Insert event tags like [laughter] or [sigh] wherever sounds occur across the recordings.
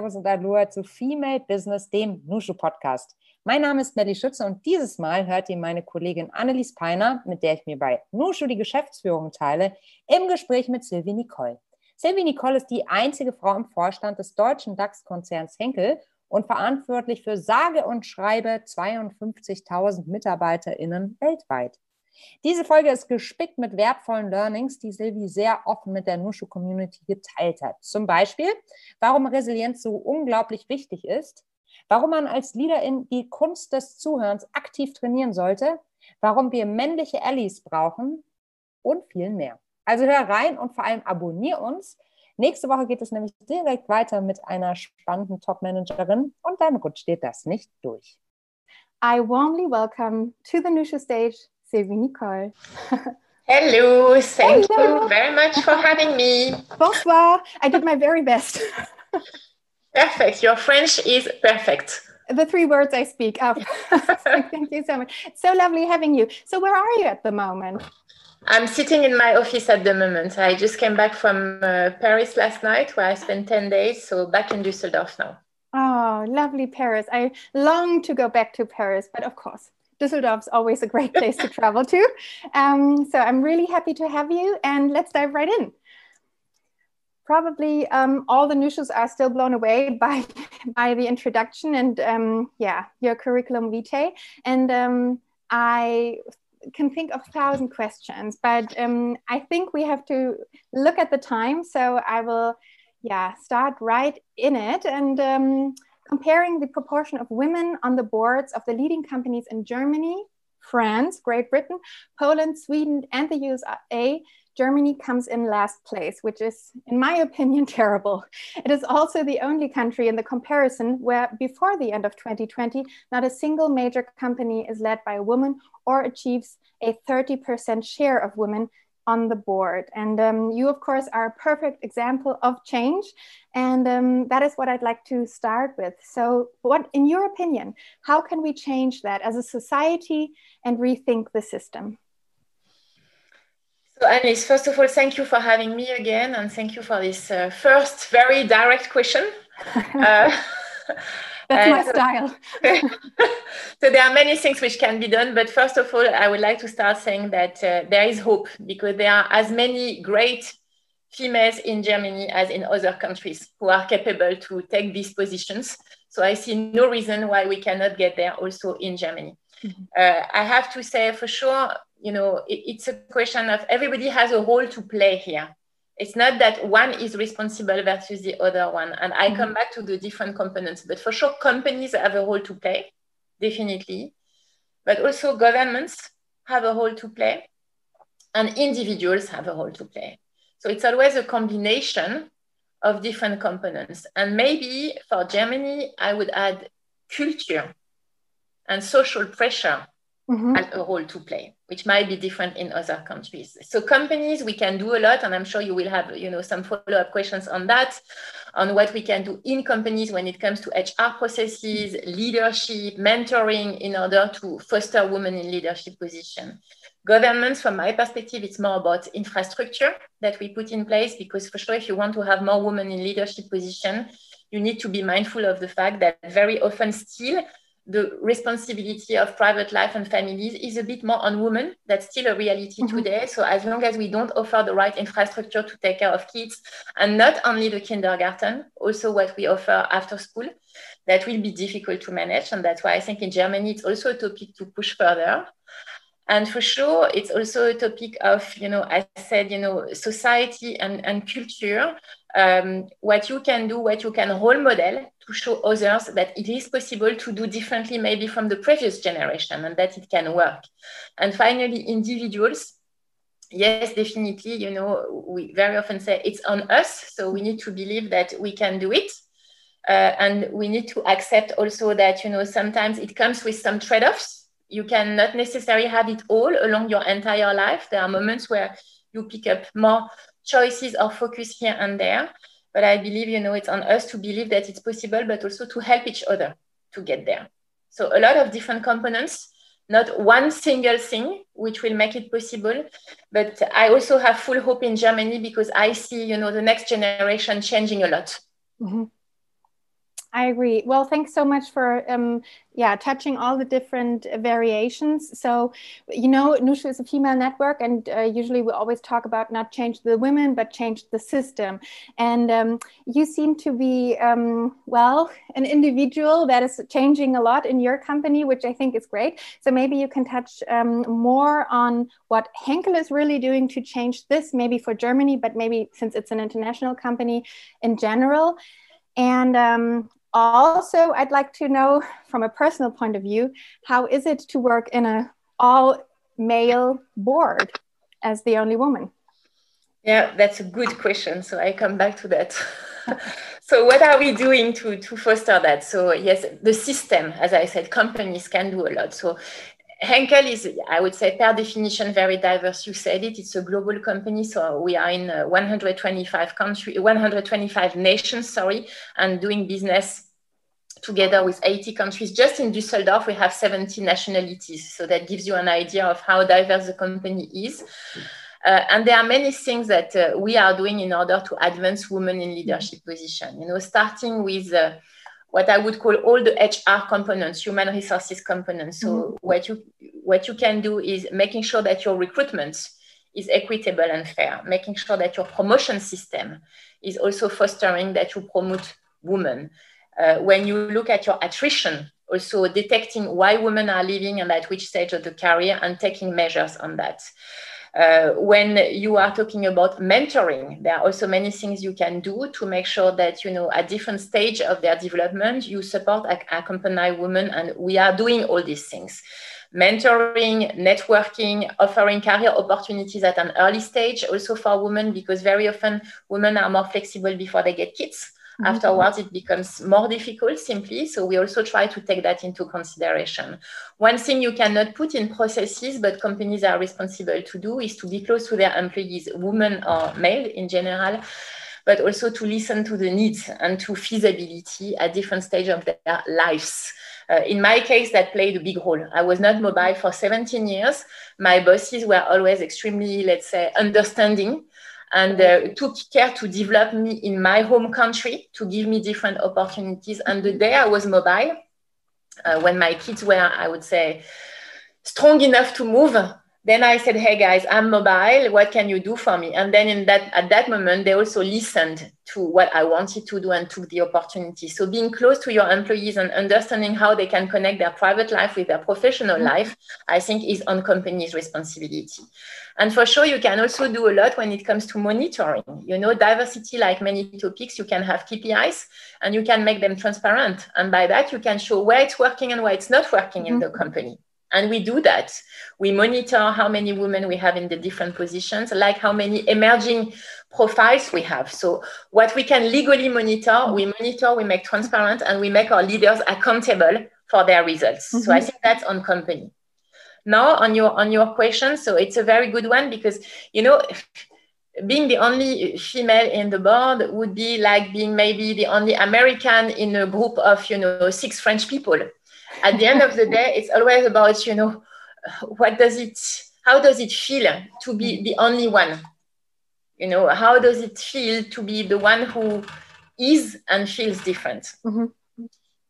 Servus und Aloha zu Female Business, dem Nushu Podcast. Mein Name ist Melly Schütze und dieses Mal hört ihr meine Kollegin Annelies Peiner, mit der ich mir bei Nushu die Geschäftsführung teile, im Gespräch mit Sylvie Nicole. Sylvie Nicole ist die einzige Frau im Vorstand des deutschen DAX-Konzerns Henkel und verantwortlich für sage und schreibe 52.000 MitarbeiterInnen weltweit. Diese Folge ist gespickt mit wertvollen Learnings, die Silvi sehr offen mit der Nushu-Community geteilt hat. Zum Beispiel, warum Resilienz so unglaublich wichtig ist, warum man als Leaderin die Kunst des Zuhörens aktiv trainieren sollte, warum wir männliche Allies brauchen und viel mehr. Also hör rein und vor allem abonnier uns. Nächste Woche geht es nämlich direkt weiter mit einer spannenden Top-Managerin und dann rutscht dir das nicht durch. I warmly welcome to the Nushu stage Sylvie Nicol. [laughs] Hello, thank Hello. you very much for having me. Bonsoir. I did my very best. [laughs] perfect. Your French is perfect. The three words I speak. Oh, [laughs] thank you so much. So lovely having you. So, where are you at the moment? I'm sitting in my office at the moment. I just came back from uh, Paris last night where I spent 10 days. So, back in Düsseldorf now. Oh, lovely Paris. I long to go back to Paris, but of course, Düsseldorf is always a great place to travel to. Um, so I'm really happy to have you, and let's dive right in. Probably um, all the Nushus are still blown away [laughs] by by the introduction and um, yeah, your curriculum vitae. And um, I can think of a thousand questions, but um, I think we have to look at the time. So I will, yeah, start right in it and um, comparing the proportion of women on the boards of the leading companies in Germany, France, Great Britain, Poland, Sweden, and the USA, Germany comes in last place, which is, in my opinion, [laughs] terrible. It is also the only country in the comparison where, before the end of 2020, not a single major company is led by a woman or achieves a 30% share of women on the board. And um, you, of course, are a perfect example of change. And um, that is what I'd like to start with. So, what, in your opinion, how can we change that as a society and rethink the system? So, Alice, first of all, thank you for having me again, and thank you for this uh, first very direct question. [laughs] uh, [laughs] that's my style. [laughs] so there are many things which can be done, but first of all, I would like to start saying that uh, there is hope because there are as many great females in Germany as in other countries who are capable to take these positions. So I see no reason why we cannot get there also in Germany. Mm-hmm. Uh, I have to say for sure, you know, it, it's a question of everybody has a role to play here it's not that one is responsible versus the other one. And I mm-hmm. come back to the different components, but for sure, companies have a role to play, definitely. But also, governments have a role to play, and individuals have a role to play. So it's always a combination of different components. And maybe for Germany, I would add culture and social pressure mm-hmm. a role to play which might be different in other countries so companies we can do a lot and i'm sure you will have you know some follow-up questions on that on what we can do in companies when it comes to hr processes leadership mentoring in order to foster women in leadership position governments from my perspective it's more about infrastructure that we put in place because for sure if you want to have more women in leadership position you need to be mindful of the fact that very often still the responsibility of private life and families is a bit more on women. That's still a reality mm-hmm. today. So as long as we don't offer the right infrastructure to take care of kids, and not only the kindergarten, also what we offer after school, that will be difficult to manage. And that's why I think in Germany it's also a topic to push further. And for sure, it's also a topic of, you know, I said, you know, society and, and culture, um, what you can do, what you can role model to show others that it is possible to do differently, maybe from the previous generation, and that it can work. And finally, individuals. Yes, definitely. You know, we very often say it's on us. So we need to believe that we can do it. Uh, and we need to accept also that, you know, sometimes it comes with some trade offs you cannot necessarily have it all along your entire life. There are moments where you pick up more choices or focus here and there. But I believe, you know, it's on us to believe that it's possible, but also to help each other to get there. So a lot of different components, not one single thing which will make it possible. But I also have full hope in Germany because I see, you know, the next generation changing a lot. Mm-hmm. I agree. Well, thanks so much for um, yeah touching all the different variations. So you know, Nushu is a female network, and uh, usually we always talk about not change the women, but change the system. And um, you seem to be um, well an individual that is changing a lot in your company, which I think is great. So maybe you can touch um, more on what Henkel is really doing to change this, maybe for Germany, but maybe since it's an international company in general. And um, also i'd like to know from a personal point of view how is it to work in a all male board as the only woman? Yeah that's a good question. So i come back to that. [laughs] So what are we doing to, to foster that? So yes the system as i said companies can do a lot. So Henkel is, I would say, per definition, very diverse. You said it. It's a global company, so we are in uh, 125 countries, 125 nations, sorry, and doing business together with 80 countries. Just in Düsseldorf, we have 70 nationalities. So that gives you an idea of how diverse the company is. Uh, and there are many things that uh, we are doing in order to advance women in leadership position. You know, starting with uh, what I would call all the HR components, human resources components. So mm-hmm. what you what you can do is making sure that your recruitment is equitable and fair, making sure that your promotion system is also fostering that you promote women. Uh, when you look at your attrition, also detecting why women are leaving and at which stage of the career and taking measures on that. Uh, when you are talking about mentoring, there are also many things you can do to make sure that, you know, at different stage of their development, you support, accompany women. And we are doing all these things. Mentoring, networking, offering career opportunities at an early stage, also for women, because very often women are more flexible before they get kids. Mm-hmm. Afterwards, it becomes more difficult simply. So we also try to take that into consideration. One thing you cannot put in processes, but companies are responsible to do is to be close to their employees, women or male in general, but also to listen to the needs and to feasibility at different stages of their lives. Uh, in my case, that played a big role. I was not mobile for 17 years. My bosses were always extremely, let's say, understanding and uh, took care to develop me in my home country to give me different opportunities. And the day I was mobile, uh, when my kids were, I would say, strong enough to move, then I said, "Hey guys, I'm mobile. What can you do for me?" And then in that at that moment, they also listened to what I wanted to do and took the opportunity. So being close to your employees and understanding how they can connect their private life with their professional mm-hmm. life, I think is on companies' responsibility. And for sure, you can also do a lot when it comes to monitoring. You know, diversity, like many topics, you can have KPIs and you can make them transparent. And by that, you can show where it's working and where it's not working mm-hmm. in the company. And we do that. We monitor how many women we have in the different positions, like how many emerging profiles we have. So, what we can legally monitor, we monitor, we make transparent, and we make our leaders accountable for their results. Mm-hmm. So, I think that's on company. Now, on your on your question, so it's a very good one because you know. [laughs] Being the only female in the board would be like being maybe the only American in a group of, you know, six French people at the end of the day, it's always about, you know, what does it, how does it feel to be the only one? You know, how does it feel to be the one who is and feels different? Mm-hmm.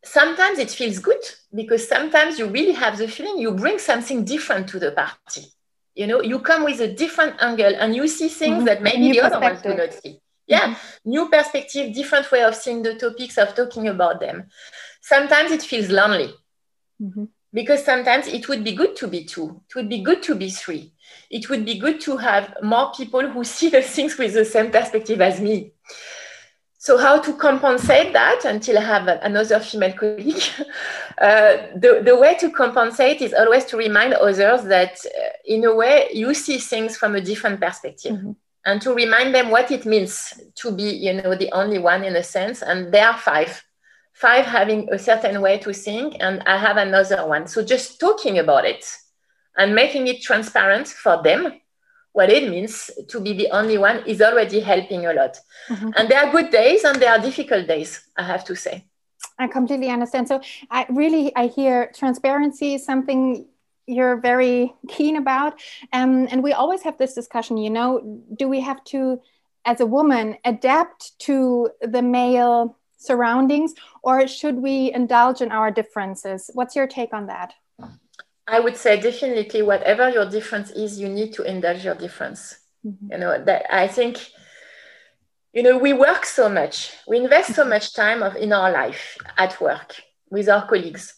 Sometimes it feels good because sometimes you really have the feeling you bring something different to the party. You know, you come with a different angle and you see things mm-hmm. that maybe the other ones do not see. Yeah, mm-hmm. new perspective, different way of seeing the topics, of talking about them. Sometimes it feels lonely Mm-hmm. Because sometimes it would be good to be two, it would be good to be three. It would be good to have more people who see the [laughs] things with the same perspective as me. So, how to compensate that until I have another female colleague? [laughs] Uh, the, the way to compensate is always to remind others that, uh, in a way, you see things from a different perspective. Mm-hmm and to remind them what it means to be you know the only one in a sense and there are five five having a certain way to think and i have another one so just talking about it and making it transparent for them what it means to be the only one is already helping a lot mm-hmm. and there are good days and there are difficult days i have to say i completely understand so i really i hear transparency is something you're very [laughs] keen about um, and we always have this discussion you know do we have to as a woman adapt to the male surroundings, or should we indulge in our differences? What's your take on that? I would say definitely whatever your difference is, you need to indulge your difference. Mm-hmm. You know, that I think, you know, we work so much, we invest so much time of in our life at work with our colleagues.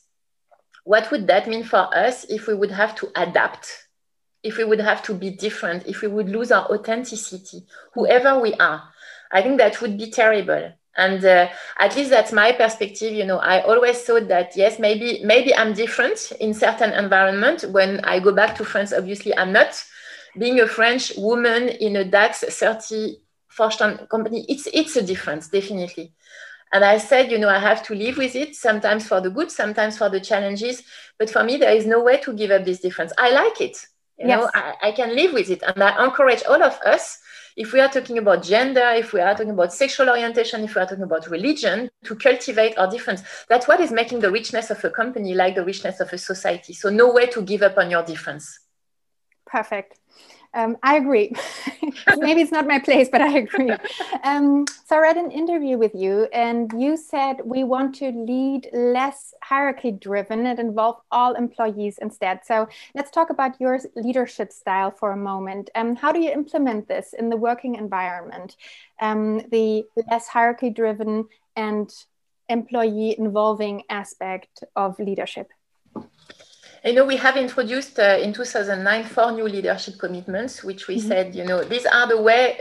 What would that mean for us if we would have to adapt, if we would have to be different, if we would lose our authenticity, whoever we are? I think that would be terrible and uh, at least that's my perspective you know i always thought that yes maybe maybe i'm different in certain environment. When i go back to france obviously i'm not. Being a french woman in a dax 30 Vorstand company it's it's a difference definitely. And i said you know i have to live with it sometimes for the good sometimes for the challenges. But for me there is no way to give up this difference. I like it you yes. know I, I can live with it. And i encourage all of us if we are talking about gender, if we are talking about sexual orientation, if we are talking about religion, to cultivate our difference, that's what is making the richness of a company like the richness of a society. So, no way to give up on your difference. Perfect. Um, I agree. [laughs] Maybe it's not my place, but I agree. Um, so I read an interview with you, and you said we want to lead less hierarchy driven and involve all employees instead. So let's talk about your leadership style for a moment. Um, how do you implement this in the working environment? Um, the less hierarchy driven and employee involving aspect of leadership. You know, we have introduced uh, in 2009 four new leadership commitments, which we mm-hmm. said, you know, these are the way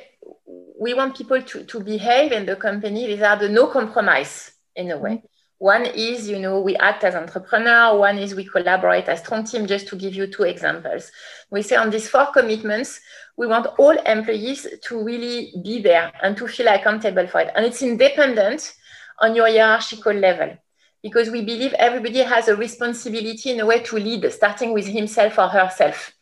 we want people to, to behave in the company. These are the no compromise in a way. Mm-hmm. One is, you know, we act as entrepreneur. One is we collaborate as strong team, just to give you two examples. We say on these four commitments, we want all employees to really be there and to feel accountable for it. And it's independent on your hierarchical level because we believe everybody has a responsibility in a way to lead, starting with himself or herself.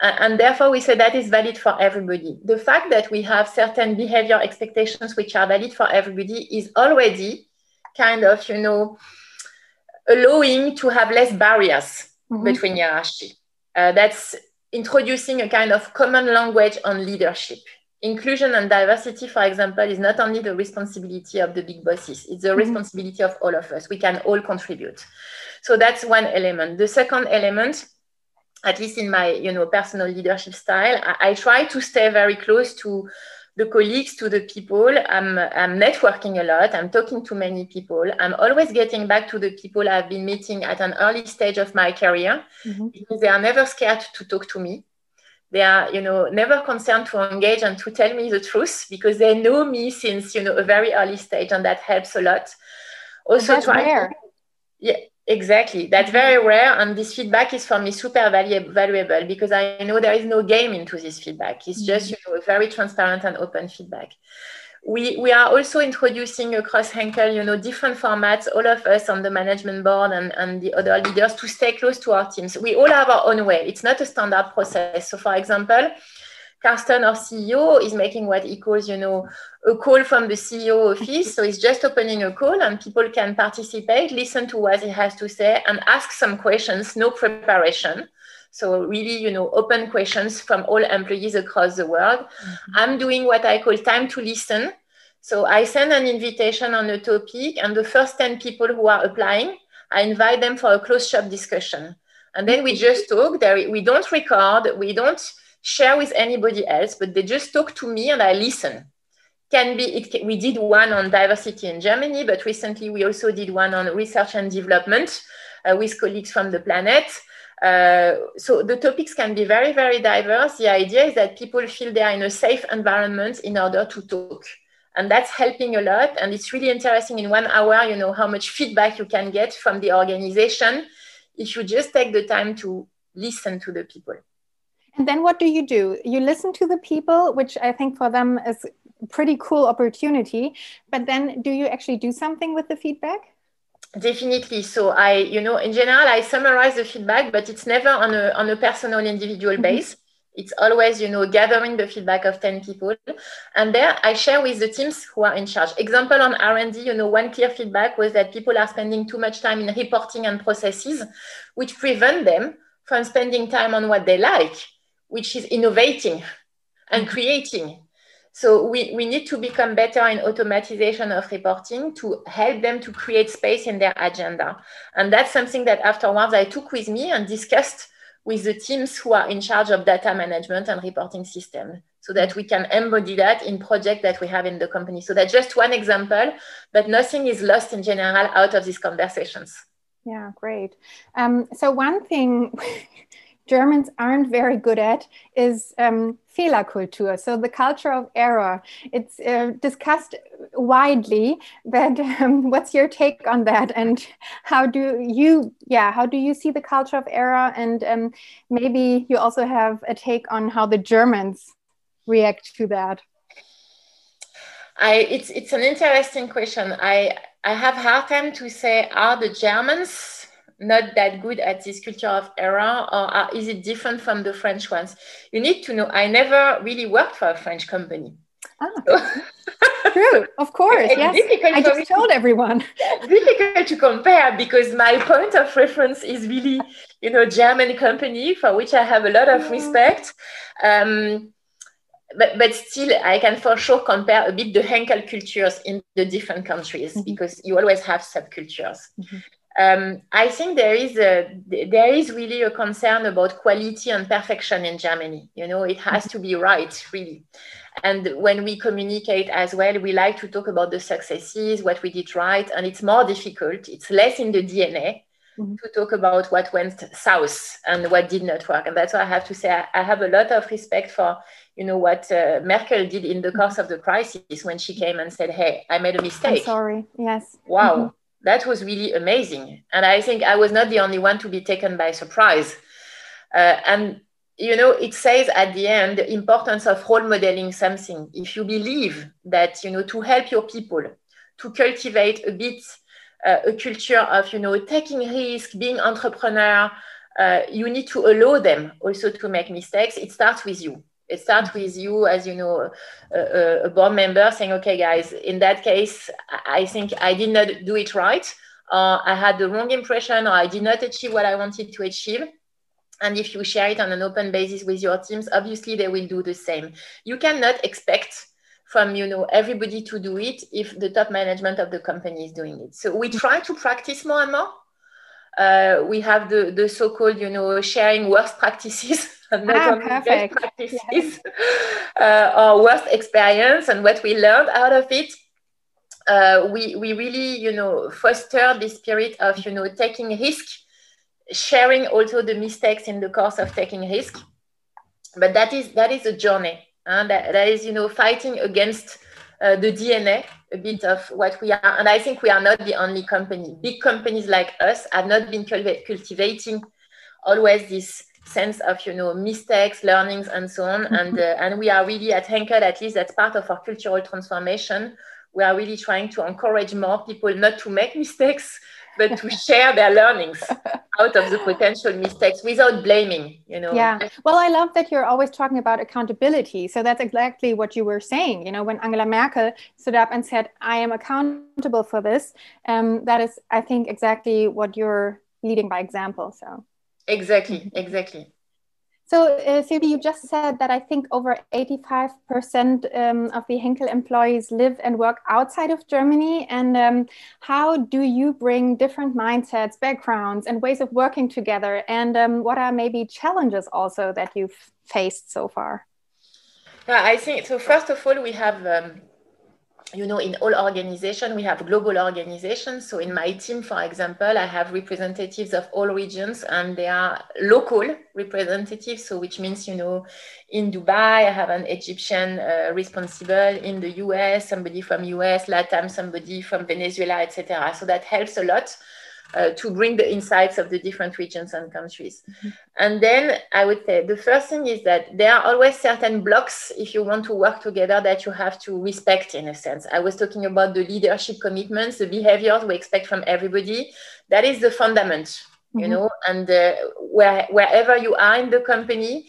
And therefore, we say that is valid for everybody. The fact that we have certain behavior expectations which are valid for everybody is already kind of, you know, allowing to have less barriers mm-hmm. between hierarchy. Uh, that's introducing a kind of common language on leadership inclusion and diversity, for example, is not only the responsibility of the big bosses, it's the mm-hmm. responsibility of all of us. We can all contribute. So that's one element. The second element, at least in my you know personal leadership style, I, I try to stay very close to the colleagues, to the people. I'm, I'm networking a lot. I'm talking to many people. I'm always getting back to the people I've been meeting at an early stage of my career mm-hmm. because they are never scared to talk to me they are you know never concerned to engage and to tell me the truth because they know me since you know a very early stage and that helps a lot also that's rare. To, yeah exactly that's very rare and this feedback is for me super valuable, valuable because i know there is no game into this feedback it's just mm-hmm. you know a very transparent and open feedback we, we are also introducing across Henkel, you know, different formats, all of us on the management board and, and the other leaders to stay close to our teams. We all have our own way. It's not a standard process. So for example, Carsten, our CEO, is making what he calls, you know, a call from the CEO office. So he's just opening a call and people can participate, listen to what he has to say and ask some questions, no preparation. So really, you know, open questions from all employees across the world. Mm-hmm. I'm doing what I call time to listen. So I send an invitation on a topic, and the first 10 people who are applying, I invite them for a closed shop discussion. And then we just talk. There, we don't record, we don't share with anybody else, but they just talk to me and I listen. Can be it, we did one on diversity in Germany, but recently we also did one on research and development uh, with colleagues from the planet. Uh, so the topics can be very, very diverse. The idea is that people feel they are in a safe environment in order to talk. And that's helping a lot. And it's really interesting in one hour, you know, how much feedback you can get from the organization if you just take the time to listen to the people. And then what do you do? You listen to the people, which I think for them is a pretty cool opportunity. But then do you actually do something with the feedback? Definitely. So I, you know, in general, I summarize the feedback, but it's never on a on a personal individual mm-hmm. base. It's always, you know, gathering the feedback of 10 people. And there I share with the teams who are in charge. Example on R&D, you know, one clear feedback was that people are spending too much time in reporting and processes, which prevent them from spending time on what they like, which is innovating and mm-hmm. creating. So we, we need to become better in automatization of reporting to help them to create space in their agenda. And that's something that afterwards I took with me and discussed with the teams who are in charge of data management and reporting system so that we can embody that in project that we have in the company. So that's just one example, but nothing is lost in general out of these conversations. Yeah, great. Um, so one thing [laughs] Germans aren't very good at is um, Fehlerkultur, so the culture of error. It's uh, discussed widely, but um, what's your take on that? And how do you, yeah, how do you see the culture of error? And um, maybe you also have a take on how the Germans react to that. I, it's it's an interesting question. I I have hard time to say are the Germans not that good at this culture of error or are, is it different from the French ones? You need to know, I never really worked for a French company. Ah, so, [laughs] true, of course. yes. I just told to, everyone. [laughs] difficult to compare because my point of reference is really, you know, German company for which I have a lot of respect. Um, but, but still, I can for sure compare a bit the Henkel cultures in the different countries mm-hmm. because you always have subcultures. Mm-hmm. Um, I think there is a there is really a concern about quality and perfection in Germany. You know, it has to be right, really. And when we communicate as well, we like to talk about the successes, what we did right, and it's more difficult. It's less in the DNA mm-hmm. to talk about what went south and what did not work. And that's why I have to say I, have a lot of respect for you know what uh, Merkel did in the course of the crisis when she came and said, "Hey, I made a mistake." I'm sorry. Yes. Wow. Mm-hmm that was really amazing. And I think I was not the only one to be taken by surprise. Uh, and you know, it says at the end the importance of role modeling something. If you believe that, you know, to help your people, to cultivate a bit uh, a culture of, you know, taking risk, being entrepreneur, uh, you need to allow them also to make mistakes. It starts with you. It starts with you as you know a, a, board member saying, okay, guys, in that case, I think I did not do it right. Uh, I had the wrong impression, or I did not achieve what I wanted to achieve. And if you share it on an open basis with your teams, obviously they will do the same. You cannot expect from you know everybody to do it if the top management of the company is doing it. So we try to practice more and more. Uh, we have the, the so-called you know sharing worst practices and [laughs] not ah, only best [laughs] practices yes. [laughs] uh, or worst experience and what we learned out of it. Uh, we, we really, you know, foster the spirit of, you know, taking risk, sharing also the mistakes in the course of taking risk. But that is that is a journey, and that, that is, you know, fighting against uh, the DNA a bit of what we are. And I think we are not the only company. Big companies like us have not been cultivating always this sense of you know mistakes learnings and so on mm-hmm. and uh, and we are really at henkel at least that's part of our cultural transformation we are really trying to encourage more people not to make mistakes but to share their learnings out of the potential mistakes without blaming you know? Yeah. Well i love that you're always talking about accountability. So that's exactly what you were saying you know when angela merkel stood up and said i am accountable for this um, that is i think exactly what you're leading by example so. Exactly, exactly. So, uh, you just said that I think over 85% um, of the Henkel employees live and work outside of Germany. And um, how do you bring different mindsets, backgrounds, and ways of working together? And um, what are maybe challenges also that you've faced so far? Yeah, I think so. First of all, we have um, you know, in all organizations, we have global organizations. So in my team, for example, I have representatives of all regions and they are local representatives. So which means, you know, in Dubai, I have an Egyptian uh, responsible in the US, somebody from US, Latam, somebody from Venezuela, etc. So that helps a lot uh, to bring the insights of the different regions and countries. Mm-hmm. And then I would say the first thing is that there are always certain blocks if you want to work together that you have to respect in a sense. I was talking about the leadership commitments, the behaviors we expect from everybody. That is the fundament, mm-hmm. you know, and uh, where, wherever you are in the company,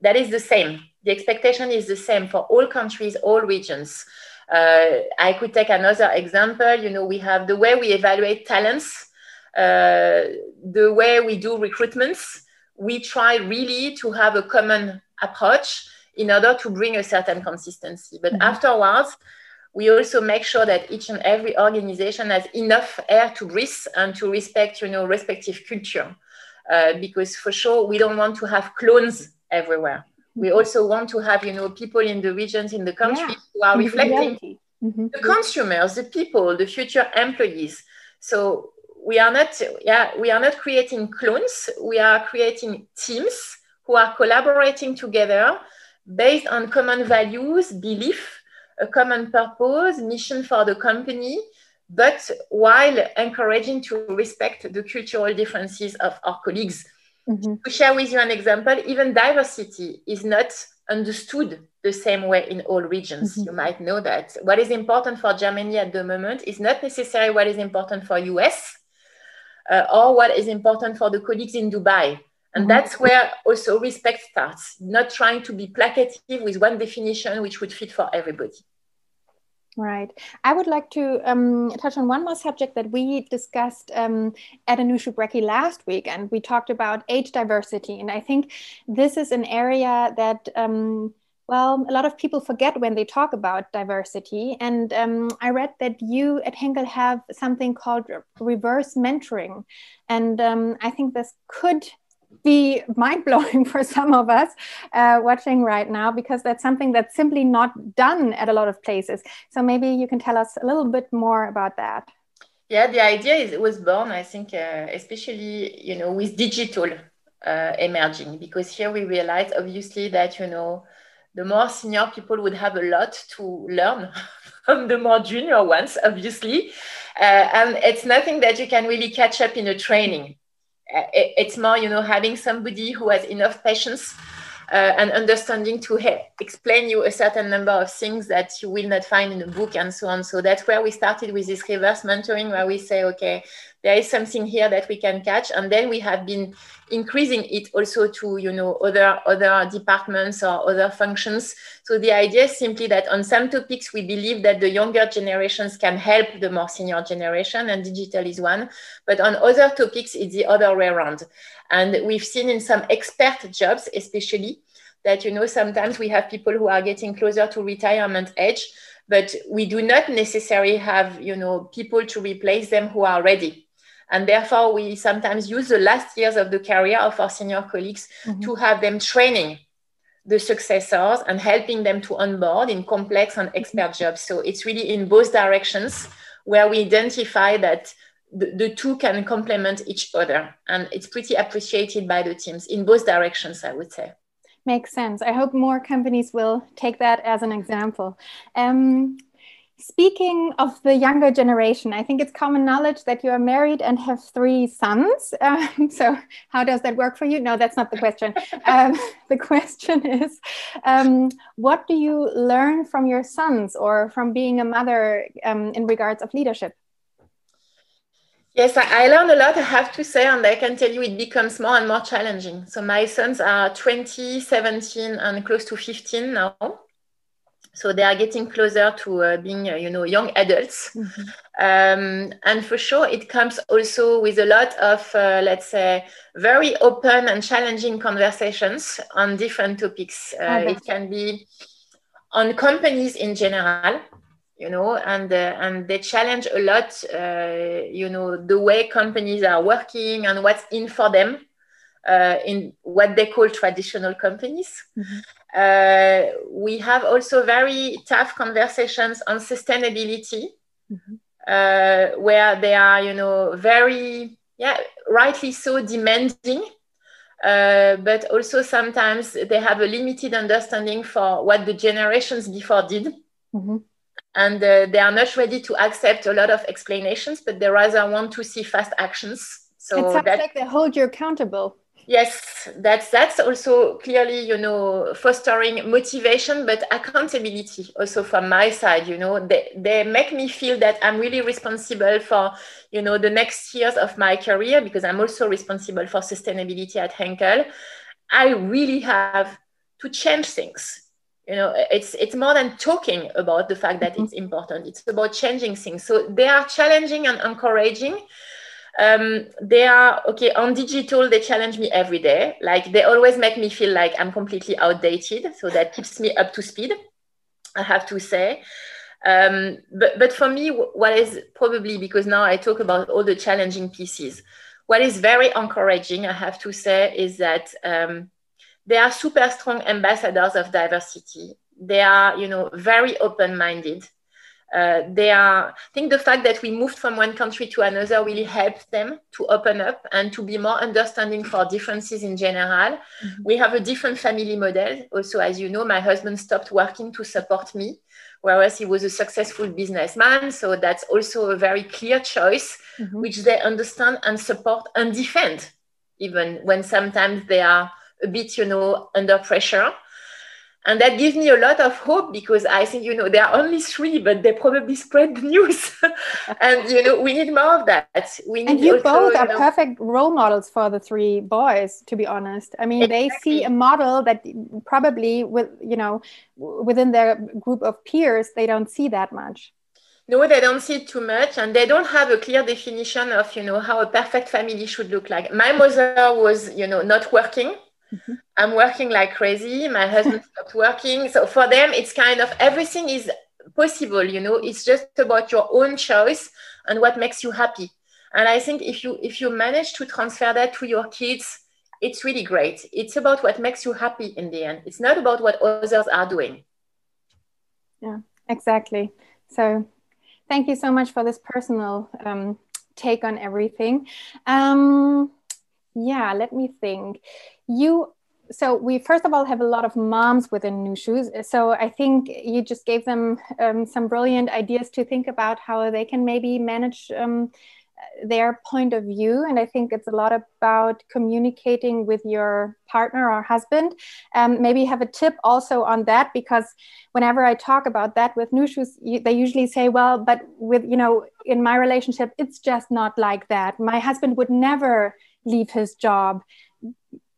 that is the same. The expectation is the same for all countries, all regions. Uh, I could take another example. You know, we have the way we evaluate talents the way we do recruitments, we try really to have a common approach in order to bring a certain consistency. But mm-hmm. afterwards, we also make sure that each and every organization has enough air to breathe and to respect, you know, respective culture. Uh, because for sure, we don't want to have clones everywhere. We mm-hmm. also want to have, you know, people in the regions, in the country yeah. who are reflecting mm-hmm. the consumers, the people, the future employees. So we are not, yeah, we are not creating clones. We are creating teams who are collaborating together based on common values, belief, a common purpose, mission for the company, but while encouraging to respect the cultural differences of our colleagues. Mm-hmm. To share with you an example, even diversity is not understood the same way in all regions. Mm-hmm. You might know that what is important for Germany at the moment is not necessarily what is important for US uh, or what is important for the colleagues in Dubai. And mm-hmm. that's where also respect starts, not trying to be placative with one definition which would fit for everybody. Right. I would like to um, touch on one more subject that we discussed um, at Anushu Brekkie last week, and we talked about age diversity. And I think this is an area that, um, well, a lot of people forget when they talk about diversity. And um, I read that you at Henkel have something called reverse mentoring. And um, I think this could be mind blowing [laughs] for some of us uh, watching right now because that's something that's simply not done at a lot of places. So maybe you can tell us a little bit more about that. Yeah, the idea is was born, I think, uh, especially you know with digital uh, emerging because here we realize obviously that you know the more senior people would have a lot to learn [laughs] from the more junior ones, obviously, uh, and it's nothing that you can really catch up in a training it's more, you know, having somebody who has enough patience uh, and understanding to explain you a certain number of things that you will not find in a book and so on. So that's where we started with this reverse mentoring, where we say, okay, there is something here that we can catch, and then we have been increasing it also to you know other other departments or other functions. So the idea is simply that on some topics we believe that the younger generations can help the more senior generation, and digital is one. But on other topics, it's the other way around. And we've seen in some expert jobs, especially, that you know sometimes we have people who are getting closer to retirement age, but we do not necessarily have you know people to replace them who are ready. And therefore, we sometimes use the last years of the career of our senior colleagues mm-hmm. to have them training the successors and helping them to onboard in complex and expert jobs. So it's really in both directions where we identify that the, the two can complement each other. And it's pretty appreciated by the teams in both directions, I would say. Makes sense. I hope more companies will take that as an example. Um, Speaking of the younger generation, I think it's common knowledge that you are married and have three sons. [laughs] Um, so, how does that work for you? No, that's not the question. Um, [laughs] the question is um, what do you learn from your sons or from being a mother um, in regards of leadership? Yes, I, I learned a lot, I have to say, and I can tell you it becomes more and more challenging. So, my sons are 20, 17, and close to 15 now so they are getting closer to uh, being uh, you know young adults. Mm-hmm. um, and for sure it comes also with a lot of uh, let's say very open and challenging conversations on different topics. Uh, it can be on companies in general you know and uh, and they challenge a lot uh, you know the way companies are working and what's in for them in what they call traditional companies mm-hmm. Uh, we have also very tough conversations on sustainability, mm-hmm. uh, where they are, you know, very, yeah, rightly so demanding. Uh, but also sometimes they have a limited understanding for what the generations before did. Mm-hmm. And uh, they are not ready to accept a lot of explanations, but they rather want to see fast actions. So it sounds that, like they hold you accountable yes that's that's also clearly you know fostering motivation but accountability also from my side you know. They, they make me feel that i'm really responsible for you know the next years of my career because i'm also responsible for sustainability at henkel. I really have to change things. You know it's it's more than talking about the fact that mm-hmm. it's important. It's about changing things. So they are challenging and encouraging Um, they are okay on digital. They challenge me every day. Like they always make me feel like I'm completely outdated. So that keeps me up to speed. I have to say. Um, but but for me, what is probably because now I talk about all the challenging pieces. What is very encouraging, I have to say, is that um, they are super strong ambassadors of diversity. They are, you know, very open-minded uh, they are, I think the fact that we moved from one country to another really helps them to open up and to be more understanding for differences in general. Mm-hmm. We have a different family model. Also, as you know, my husband stopped working to support me, whereas he was a successful businessman. So that's also a very clear choice, mm-hmm. which they understand and support and defend, even when sometimes they are a bit, you know, under pressure and that gives me a lot of hope because i think you know there are only three but they probably spread the news. [laughs] And you know we need more of that. We need and you also, both are you know, perfect role models for the three boys to be honest. I mean exactly. they see a model that probably with you know within their group of peers they don't see that much. No they don't see it too much and they don't have a clear definition of you know how a perfect family should look like. My mother was you know not working Mm-hmm. I'm working like crazy. My husband [laughs] stopped working. So for them, it's kind of everything is possible, you know, it's just about your own choice and what makes you happy. And I think if you if you manage to transfer that to your kids, it's really great. It's about what makes you happy in the end. It's not about what others are doing. Yeah, exactly. So thank you so much for this personal um, take on everything. Um, yeah, let me think you so we first of all have a lot of moms within Nushus. So i think you just gave them um, some brilliant ideas to think about how they can maybe manage um, their point of view. And i think it's a lot about communicating with your partner or husband. Um, maybe have a tip also on that because whenever i talk about that with Nushus they usually say well but with you know in my relationship it's just not like that. My husband would never leave his job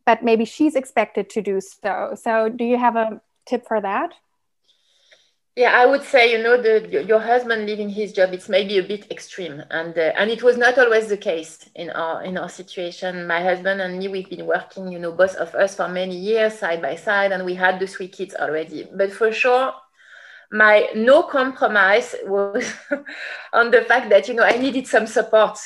but maybe she's expected to do so. So, do you have a tip for that? Yeah, I would say you know the your husband leaving his job it's maybe a bit extreme, and uh, and it was not always the case in our in our situation. My husband and me we've been working you know both of us for many years side by side, and we had the three kids already. But for sure, my no compromise [laughs] was on the fact that you know I needed some support.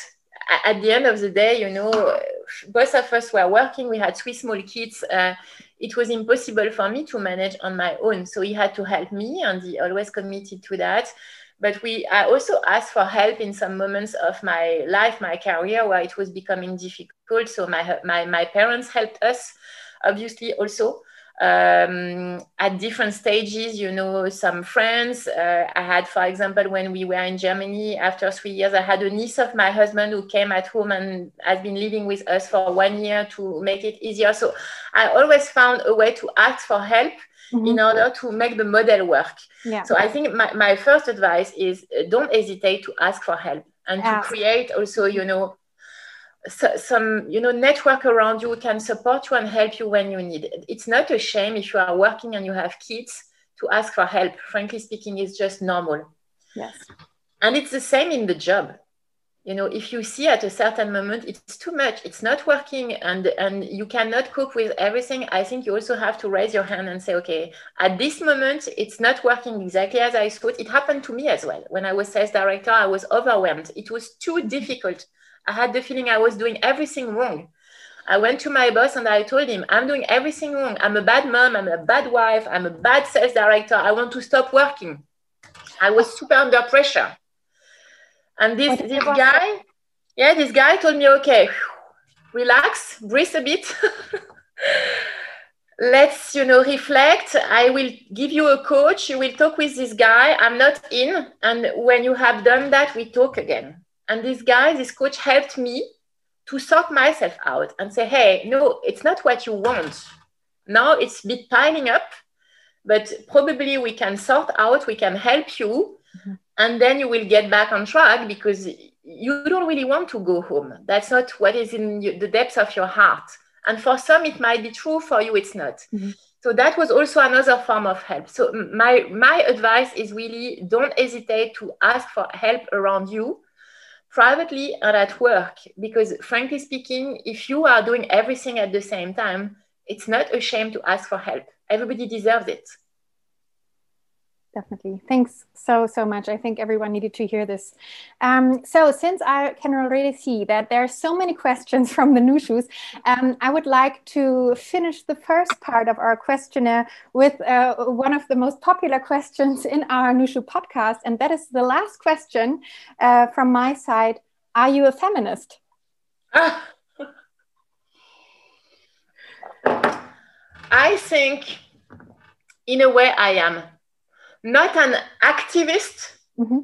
At the end of the day, you know, both of us were working. We had three small kids. Uh, it was impossible for me to manage on my own. So he had to help me, and he always committed to that. But we, I also asked for help in some moments of my life, my career, where it was becoming difficult. So my my my parents helped us, obviously also um, at different stages, you know, some friends. Uh, I had, for example, when we were in Germany after three years, I had a niece of my husband who came at home and has been living with us for one year to make it easier. So I always found a way to ask for help. Mm-hmm. in order to make the model work. Yeah. So I think my, my first advice is uh, don't hesitate to ask for help and to create also, you know, so, some you know network around you can support you and help you when you need it. It's not a shame if you are working and you have kids to ask for help. Frankly speaking, it's just normal. Yes. And it's the same in the job. You know, if you see at a certain moment it's too much, it's not working, and and you cannot cope with everything, I think you also have to raise your hand and say, okay, at this moment it's not working exactly as I thought. It happened to me as well. When I was sales director, I was overwhelmed. It was too difficult I had the feeling I was doing everything wrong. I went to my boss and I told him, I'm doing everything wrong. I'm a bad mom. I'm a bad wife. I'm a bad sales director. I want to stop working. I was super under pressure. And this, this guy, yeah, this guy told me, okay, relax, breathe a bit. [laughs] Let's, you know, reflect. I will give you a coach. You will talk with this guy. I'm not in. And when you have done that, we talk again. And this guy, this coach helped me to sort myself out and say, hey, no, it's not what you want. Now it's a bit piling up, but probably we can sort out, we can help you, mm-hmm. and then you will get back on track because you don't really want to go home. That's not what is in the depths of your heart. And for some, it might be true, for you, it's not. Mm-hmm. So that was also another form of help. So my my advice is really don't hesitate to ask for help around you privately and at work. Because frankly speaking, if you are doing everything at the same time, it's not a shame to ask for help. Everybody deserves it definitely. Thanks so, so much. I think everyone needed to hear this. Um, so, since I can already see that there are so many [laughs] questions from the Nushus, um, I would like to finish the first part of our questionnaire with uh, one of the most popular questions in our Nushu podcast. And that is the last question uh, from my side Are you a feminist? [laughs] I think, in a way, I am not an activist, mm-hmm.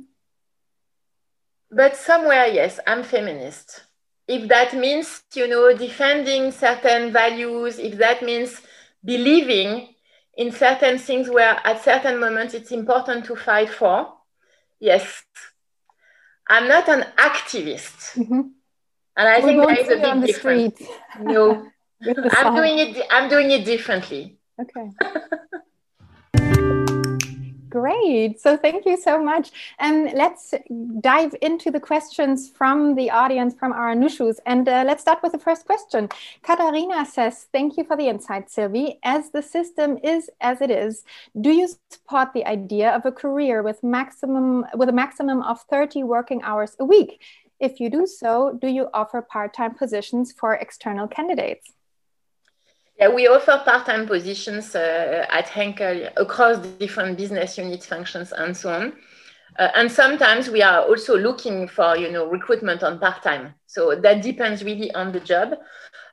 but somewhere, yes, I'm feminist. If that means, you know, defending certain values, if that means believing in certain things where at certain moments it's important to fight for, yes. I'm not an activist. Mm-hmm. And I we think there is a big difference. Street. No, [laughs] I'm doing it. I'm doing it differently. Okay. [laughs] Great. So thank you so much. And let's dive into the questions from the audience, from our Nushus. And uh, let's start with the first question. Katarina says, Thank you for the insight, Sylvie. As the system is as it is, do you support the idea of a career with maximum with a maximum of 30 working hours a week? If you do so, do you offer part-time positions for external candidates? Yeah, we offer part-time positions uh, at Henkel across different business unit functions and so on. Uh, and sometimes we are also looking for, you know, recruitment on part-time. So that depends really on the job.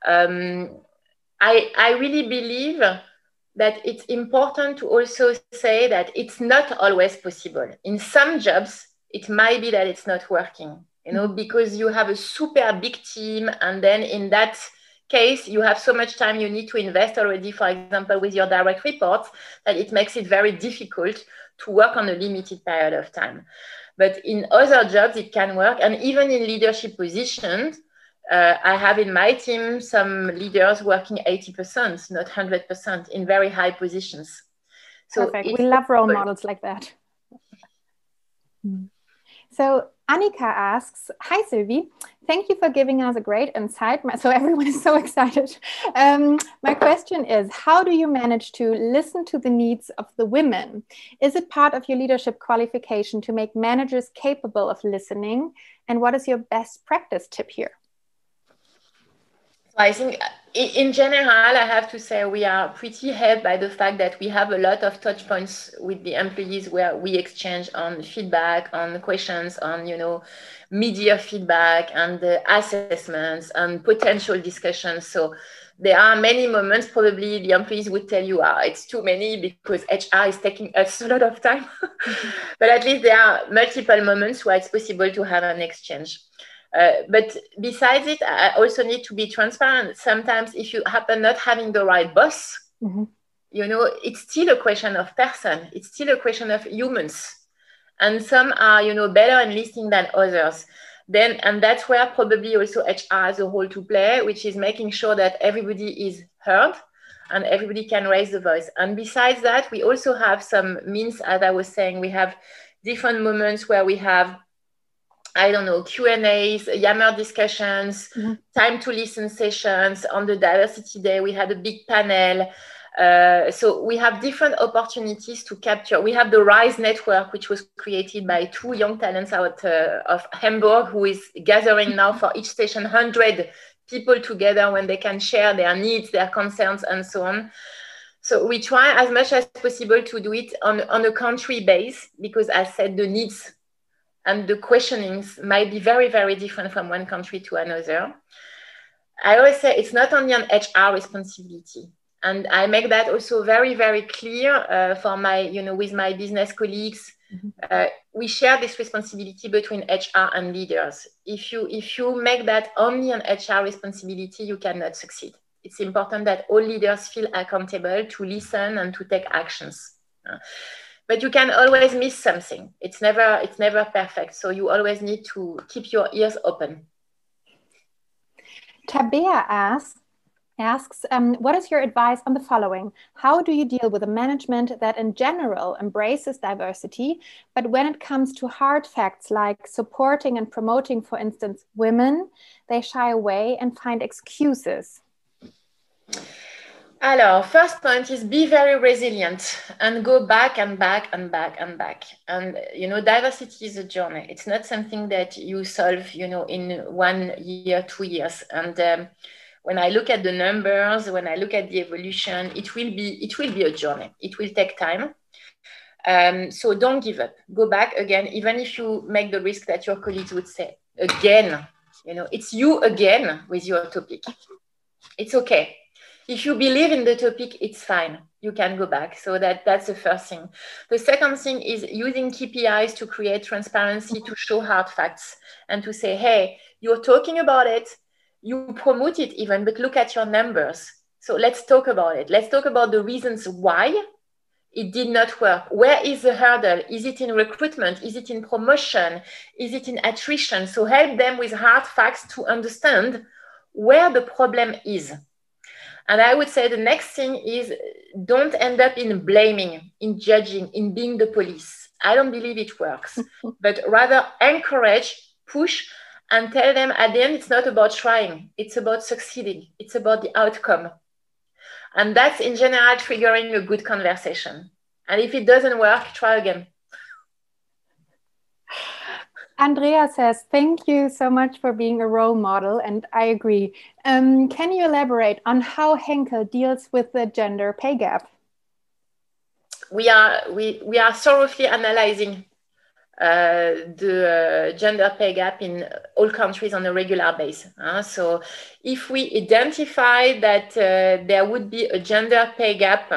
Um, I, I really believe that it's important to also say that it's not always possible. In some jobs, it might be that it's not working, you know, because you have a super big team, and then in that case, you have so much time you need to invest already, for example, with your direct reports, that it makes it very difficult to work on a limited period of time. But in other jobs, it can work. And even in leadership positions, uh, I have in my team some leaders working 80%, not 100%, in very high positions. So Perfect. We love role models like that. [laughs] So Annika asks, Hi Sylvie, thank you for giving us a great insight. [laughs] So everyone is so excited. Um, my question is, how do you manage to listen to the needs of the women? Is it part of your leadership qualification to make managers capable of listening? And what is your best practice tip here? I think in general, I have to say we are pretty helped by the fact that we have a lot of touch points with the employees where we exchange on feedback, on questions, on you know media feedback and assessments and potential discussions. So there are many moments probably the employees would tell you ah, it's too many because hr is taking us a lot of time [laughs] but at least there are multiple moments where it's possible to have an exchange uh, but besides it, I also need to be transparent. Sometimes, if you happen not having the right boss, mm-hmm. you know, it's still a question of person. It's still a question of humans, and some are, you know, better in listening than others. Then, and that's where probably also HR has a role to play, which is making sure that everybody is heard and everybody can raise the voice. And besides that, we also have some means, as I was saying, we have different moments where we have I don't know, Q&As, Yammer discussions, mm-hmm. time to listen sessions. On the diversity day, we had a big panel. Uh, so we have different opportunities to capture. We have the Rise Network, which was created by two young talents out uh, of Hamburg, who is gathering now for each station 100 people together when they can share their needs, their concerns, and so on. So we try as much as possible to do it on, on a country base because, as said, the needs and the questionings might be very, very different from one country to another. I always say it's not only an HR responsibility. And I make that also very, very clear uh, for my, you know, with my business colleagues. Mm-hmm. Uh, we share this responsibility between HR and leaders. If you if you make that only an HR responsibility, you cannot succeed. It's important that all leaders feel accountable to listen and to take actions. Uh, but you can always miss something it's never it's never perfect so you always need to keep your ears open tabea asks asks, um, what is your advice on the following? How do you deal with a management that in general embraces diversity, but when it comes to hard facts like supporting and promoting, for instance, women, they shy away and find excuses? Alors, first point is be very resilient and go back and back and back and back. And you know, diversity is a journey. It's not something that you solve, you know, in one year, two years. And um, when I look at the numbers, when I look at the evolution, it will be it will be a journey. It will take time. Um, so don't give up. Go back again, even if you make the risk that your colleagues would say again. You know, it's you again with your topic. It's okay. If you believe in the topic, it's fine. You can go back. So that that's the first thing. The second thing is using KPIs to create transparency, to show hard facts, and to say, hey, you're talking about it you promote it even, but look at your numbers. So let's talk about it. Let's talk about the reasons why it did not work. Where is the hurdle? Is it in recruitment? Is it in promotion? Is it in attrition? So help them with hard facts to understand where the problem is. And I would say the next thing is don't end up in blaming, in judging, in being the police. I don't believe it works, [laughs] but rather encourage, push, and tell them at the end it's not about trying it's about succeeding. It's about the outcome. And that's in general triggering a good conversation. And if it doesn't work try again Andrea says, Thank you so much for being a role model. And I agree. Um, can you elaborate on how Henkel deals with the gender pay gap? We are, we, we are thoroughly analyzing uh, the uh, gender pay gap in all countries on a regular basis. So, if we identify that uh, there would be a gender pay gap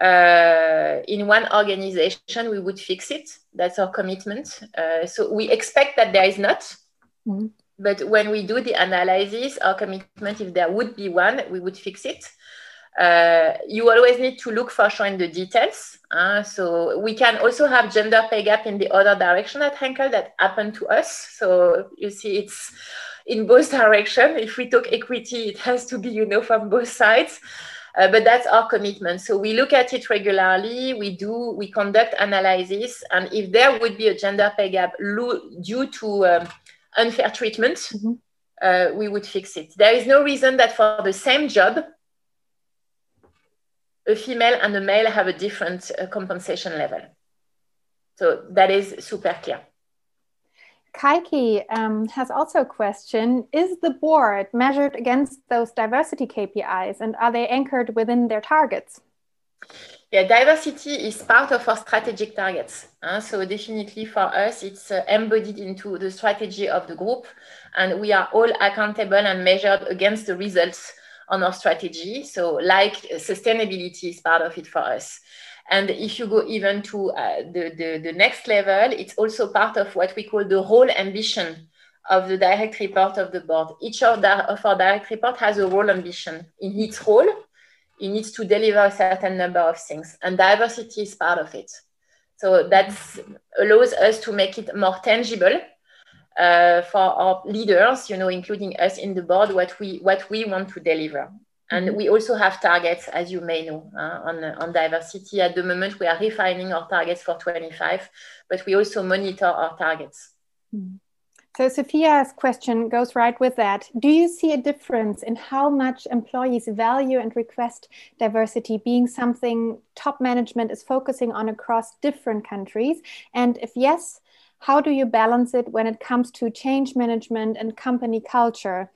uh, in one organization, we would fix it. That's our commitment. Uh, so, we expect that there is not. Mm-hmm. But when we do the analysis, our commitment, if there would be one, we would fix it. Uh, you always need to look for sure in the details. Uh, so we can also have gender pay gap in the other direction at Henkel that happened to us. So you see, it's in both directions. If we talk equity, it has to be, you know, from both sides. Uh, but that's our commitment. So we look at it regularly. We do, we conduct analysis, and if there would be a gender pay gap due to um, unfair treatment, mm-hmm. uh, we would fix it. There is no reason that for the same job, a female and a male have a different uh, compensation level. So that is super clear. Kaiki um, has also a question Is the board measured against those diversity KPIs and are they anchored within their targets? Yeah, diversity is part of our strategic targets. Uh, so, definitely for us, it's uh, embodied into the strategy of the group, and we are all accountable and measured against the results on our strategy. So, like sustainability is part of it for us. And if you go even to uh, the, the, the next level, it's also part of what we call the role ambition of the direct report of the board. Each of, the, of our direct report has a role ambition. In its role, it needs to deliver a certain number of things, and diversity is part of it. So that allows us to make it more tangible uh, for our leaders, you know, including us in the board, what we what we want to deliver. And mm-hmm. we also have targets, as you may know, uh, on, on diversity. At the moment, we are refining our targets for 25, but we also monitor our targets. Mm-hmm. So, Sophia's question goes right with that. Do you see a difference in how much employees value and request diversity being something top management is focusing on across different countries? And if yes, how do you balance it when it comes to change management and company culture?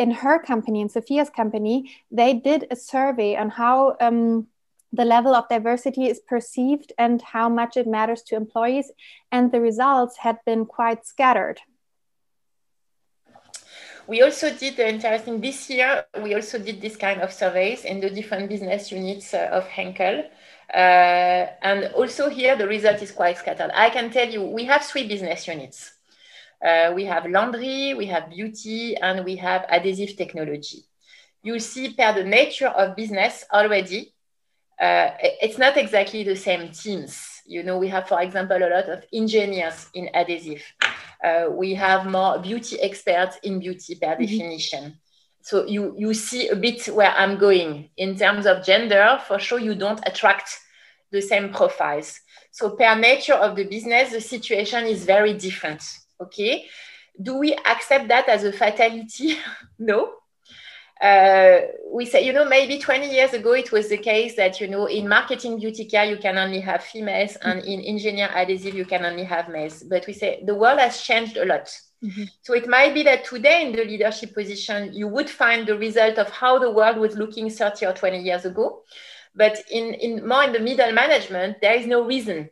In her company, in Sophia's company, they did a survey on how um, the level of diversity is perceived and how much it matters to employees, and the results had been quite scattered. We also did interesting this year. We also did this kind of surveys in the different business units uh, of Henkel. Uh, and also here, the result is quite scattered. I can tell you, we have three business units. Uh, we have laundry, we have beauty, and we have adhesive technology. You see, per the nature of business already, uh, it's not exactly the same teams. You know, we have, for example, a lot of engineers in adhesive. Uh, we have more beauty experts in beauty per mm -hmm. definition. so you you see a bit where I'm going in terms of gender. For sure, you don't attract the same profiles. So per nature of the business, the situation is very different. Okay. Do we accept that as a fatality? [laughs] no. Uh, we say, you know, maybe 20 years ago, it was the case that, you know, in marketing beauty care, you can only have females, and in engineer adhesive, you can only have males. But we say the world has changed a lot. Mm-hmm. So it might be that today in the leadership position, you would find the result of how the world was looking 30 or 20 years ago. But in, in more in the middle management, there is no reason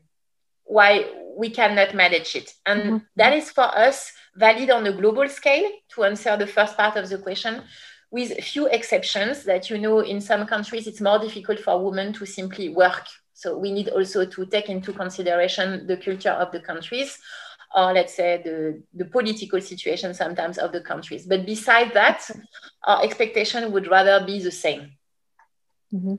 why we cannot manage it. And mm-hmm. that is for us valid on a global scale to answer the first part of the question with few exceptions that you know in some countries it's more difficult for women to simply work so we need also to take into consideration the culture of the countries or let's say the, the political situation sometimes of the countries but besides that our expectation would rather be the same mm-hmm.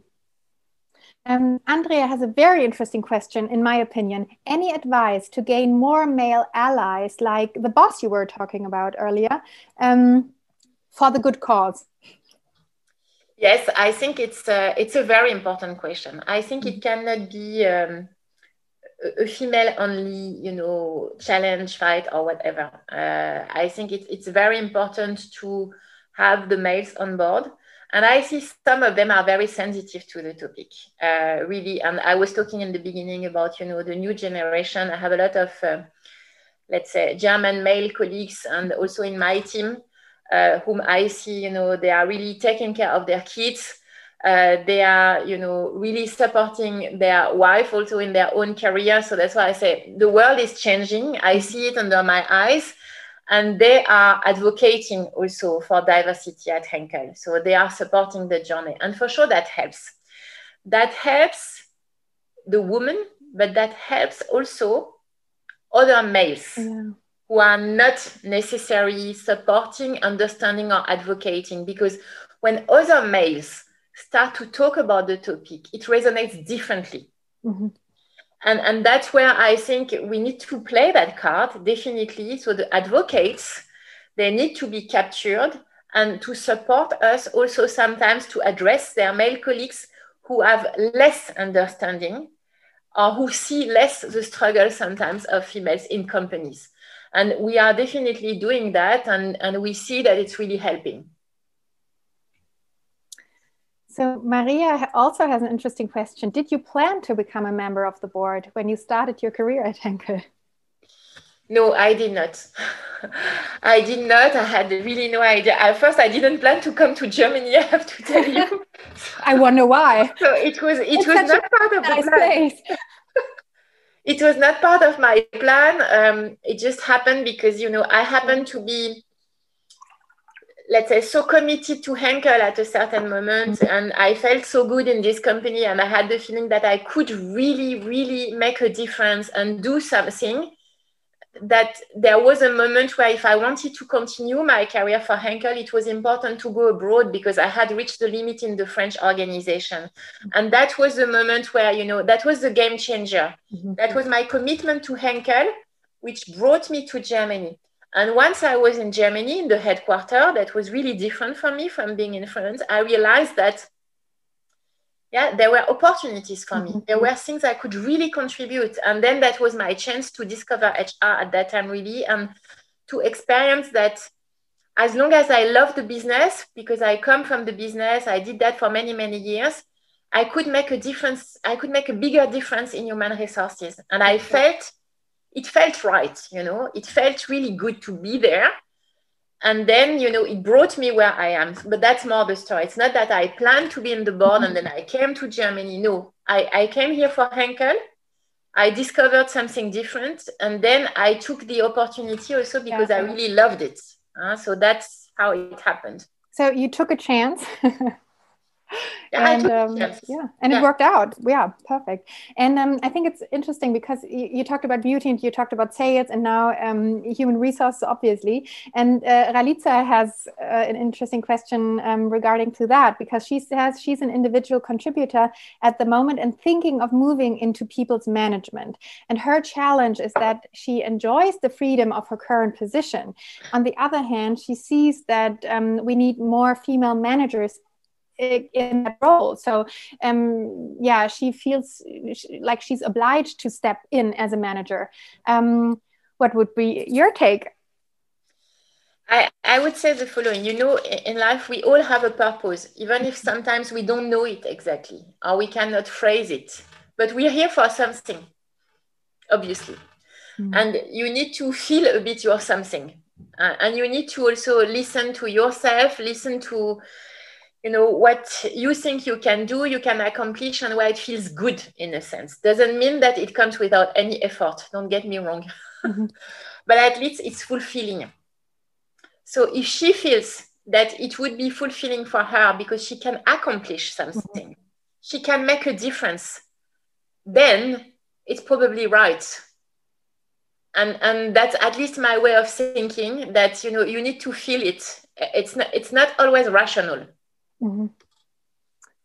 Um, Andrea has a very interesting question, in my opinion. Any advice to gain more male allies, like the boss you were talking about earlier, um, for the good cause? Yes, I think it's a, it's a very important question. I think it cannot be um, a female only, you know, challenge, fight, or whatever. Uh, I think it, it's very important to have the males on board. And I see some of them are very sensitive to the topic, uh, really. And I was talking in the beginning about, you know, the new generation. I have a lot of, uh, let's say, German male colleagues, and also in my team, uh, whom I see, you know, they are really taking care of their kids. Uh, they are, you know, really supporting their wife also in their own career. So that's why I say the world is changing. I see it under my eyes. And they are advocating also for diversity at Henkel. So they are supporting the journey. And for sure, that helps. That helps the woman, but that helps also other males. Yeah who are not necessarily supporting, understanding, or advocating. Because when other males start to talk about the topic, it resonates differently. Mm-hmm. And, and that's where I think we need to play that card, definitely. So the advocates, they need to be captured and to support us also sometimes to address their male colleagues who have less understanding or who see less the struggle sometimes of females in companies. And we are definitely doing that, and, and we see that it's really helping. So, Maria also has an interesting question. Did you plan to become a member of the board when you started your career at Henkel? No, I did not. [laughs] I did not. I had really no idea. At first, I didn't plan to come to Germany. [laughs] I have to tell you. I wonder why. So it was. It it's was not part of nice the plan. [laughs] It was not part of my plan. Um, it just happened because, you know, I happened to be, let's say, so committed to Henkel at a certain moment. And I felt so good in this company. And I had the feeling that I could really, really make a difference and do something that there was a moment where if I wanted to continue my career for Henkel, it was important to go abroad because I had reached the limit in the French organization. And that was the moment where, you know, that was the game changer. Mm-hmm. That was my commitment to Henkel, which brought me to Germany. And once I was in Germany in the headquarters, that was really different for me from being in France. I realized that yeah there were opportunities for me. Mm-hmm. There were things i could really contribute. And then that was my chance to discover hr at that time really and to experience that as long as i love the business because i come from the business i did that for many many years i could make a difference i could make a bigger difference in human resources. And i felt it felt right you know? It felt really good to be there. And then you know it brought me where i am. But that's more the story. It's not that i planned to be in the board and then i came to germany. No i, I came here for henkel. I discovered something different. And then i took the opportunity also because yeah. i really loved it. Uh, so that's how it happened. So you took a chance [laughs] and um, yeah, and yeah. it worked out. Yeah, perfect. And um, I think it's interesting because you, you, talked about beauty and you talked about sales and now um, human resources, obviously. And uh, Ralica has uh, an interesting question um, regarding to that because she says she's an individual contributor at the moment and thinking of moving into people's management. And her challenge is that she enjoys the freedom of her current position. On the other hand, she sees that um, we need more female managers in that role. So, um, yeah, she feels like she's obliged to step in as a manager. Um, what would be your take? I, I would say the following you know, in life, we all have a purpose, even if sometimes we don't know it exactly or we cannot phrase it. But we're here for something, obviously. Mm. And you need to feel a bit your something. Uh, and you need to also listen to yourself, listen to you know what you think you can do you can accomplish and where it feels good in a sense. Doesn't mean that it comes without any effort. Don't get me wrong. [laughs] Mm-hmm. but at least it's fulfilling. So if she feels that it would be fulfilling for her because she can accomplish something mm-hmm. she can make a difference then it's probably right. And and that's at least my way of thinking that you know you need to feel it. It's not it's not always rational Mm-hmm.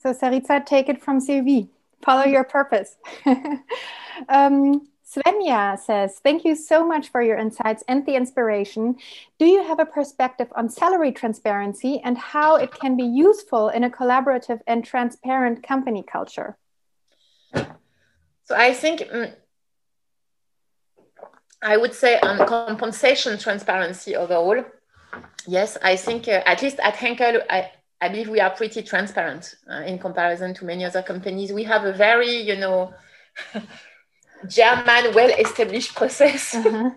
So Saritza, take it from Sylvie. Follow your purpose. [laughs] um, Svenja says, Thank you so much for your insights and the inspiration. Do you have a perspective on salary transparency and how it can be useful in a collaborative and transparent company culture? So I think um, I would say on compensation transparency overall. Yes, I think uh, at least at Henkel, I, I believe we are pretty transparent uh, in comparison to many other companies. We have a very, you know, [laughs] German, well-established process. [laughs] Uh-huh.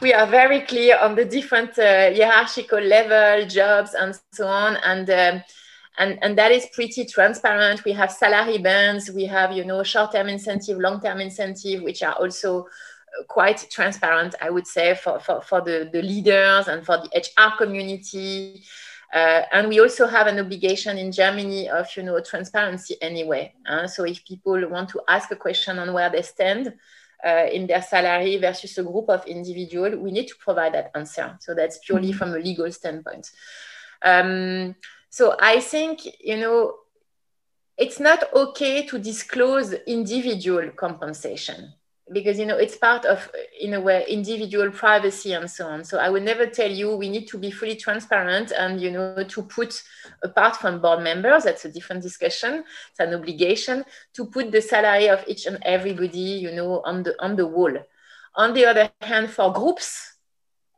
we are very clear on the different uh, hierarchical level, jobs, and so on, and. Um, and, and that is pretty transparent. We have salary bands, we have you know short-term incentive, long-term incentive, which are also uh, quite transparent, I would say, for, for, for the, the leaders and for the HR community. Uh, and we also have an obligation in Germany of, you know, transparency anyway. Uh, so if people want to ask a question on where they stand uh, in their salary versus a group of individual, we need to provide that answer. So that's purely mm-hmm. from a legal standpoint. Um, so I think, you know, it's not okay to disclose individual compensation because you know it's part of in a way individual privacy and so on. So i would never tell you we need to be fully transparent and you know to put apart from board members that's a different discussion it's an obligation to put the salary of each and everybody you know on the on the wall. On the other hand for groups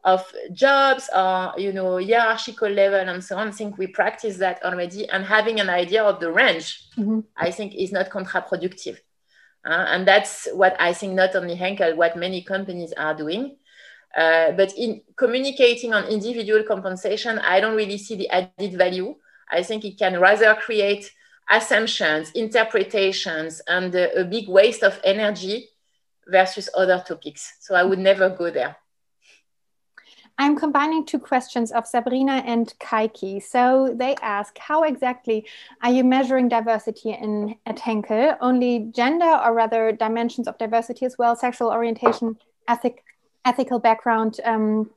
of jobs or you know hierarchical level and so on i think we practice that already and having an idea of the range mm-hmm. i think is not counterproductive uh, and that's what I think not only Henkel, what many companies are doing. Uh, but in communicating on individual compensation, I don't really see the added value. I think it can rather create assumptions, interpretations, and a, a big waste of energy versus other topics. So I would never go there. I'm combining two questions of Sabrina and Kaiki. So they ask, how exactly are you measuring diversity in at Henkel? Only gender or rather dimensions of diversity as well, sexual orientation, ethic, ethical background, um,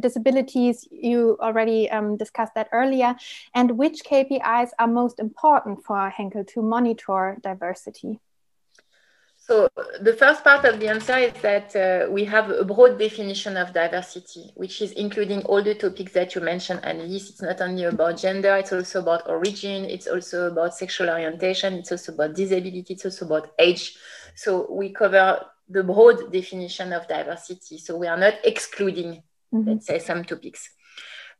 disabilities, you already um, discussed that earlier. And which KPIs are most important for Henkel to monitor diversity? So the first part of the answer is that uh, we have a broad definition of diversity, which is including all the topics that you mentioned, Annelies. It's not only about gender, it's also about origin, it's also about sexual orientation, it's also about disability, it's also about age. So we cover the broad definition of diversity. So we are not excluding, mm-hmm. let's say, some topics.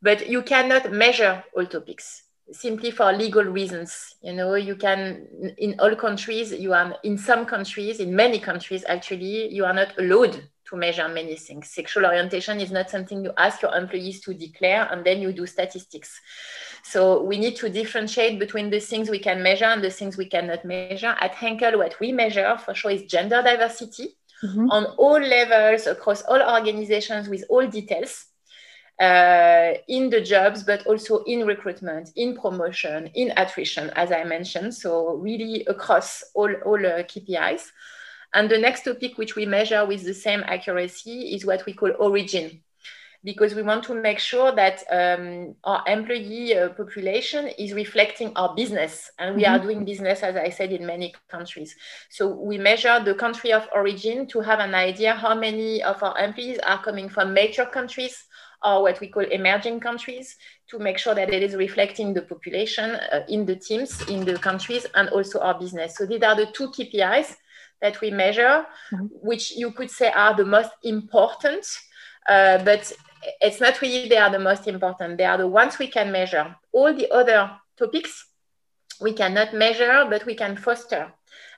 But you cannot measure all topics simply for legal reasons. You know, you can, in all countries, you are, in some countries, in many countries actually, you are not allowed to measure many things. Sexual orientation is not something you ask your employees to declare and then you do statistics. So we need to differentiate between the things we can measure and the things we cannot measure. At Henkel, what we measure for sure is gender diversity mm-hmm. on all levels across all organizations with all details. Uh, in the jobs, but also in recruitment, in promotion, in attrition, as I mentioned. So really across all, all uh, KPIs. And the next topic, which we measure with the same accuracy, is what we call origin because we want to make sure that um, our employee uh, population is reflecting our business. And we mm-hmm. are doing business, as I said, in many countries. So we measure the country of origin to have an idea how many of our employees are coming from major countries or what we call emerging countries to make sure that it is reflecting the population uh, in the teams, in the countries, and also our business. So these are the two KPIs that we measure, mm-hmm. which you could say are the most important. Uh, but it's not really they are the most important. They are the ones we can measure. All the other topics we cannot measure, but we can foster.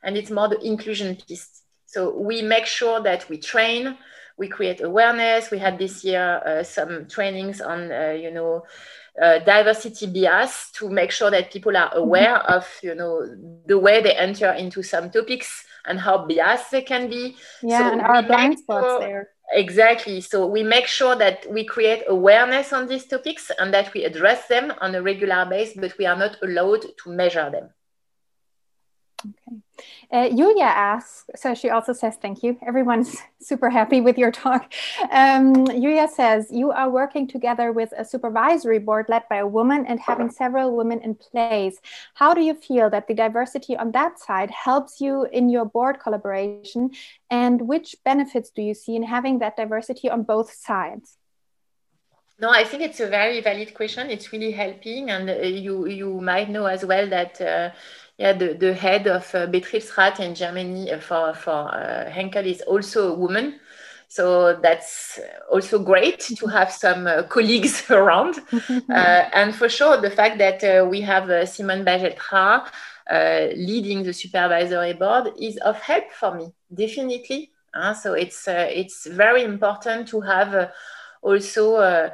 And it's more the inclusion piece. So we make sure that we train, we create awareness. We had this year uh, some trainings on, uh, you know, uh, diversity bias to make sure that people are aware mm-hmm. of, you know, the way they enter into some topics and how biased they can be. Yeah, so and our blind spots sure, there. Exactly. So we make sure that we create awareness on these topics and that we address them on a regular basis, but we are not allowed to measure them. Okay. Uh, Julia asks, so she also says, thank you. Everyone's [laughs] super happy with your talk. Um, Julia says, you are working together with a supervisory board led by a woman and having several women in place. How do you feel that the diversity on that side helps you in your board collaboration? And which benefits do you see in having that diversity on both sides? No, I think it's a very valid question. It's really helping, and uh, you you might know as well that uh, yeah, the, the head of uh, Betriebsrat in Germany uh, for, for uh, Henkel is also a woman. So that's also great to have some uh, colleagues [laughs] around. [laughs] uh, and for sure, the fact that uh, we have uh, Simone Bagel-Trah leading the supervisory board is of help for me, definitely. so it's, it's very important to have also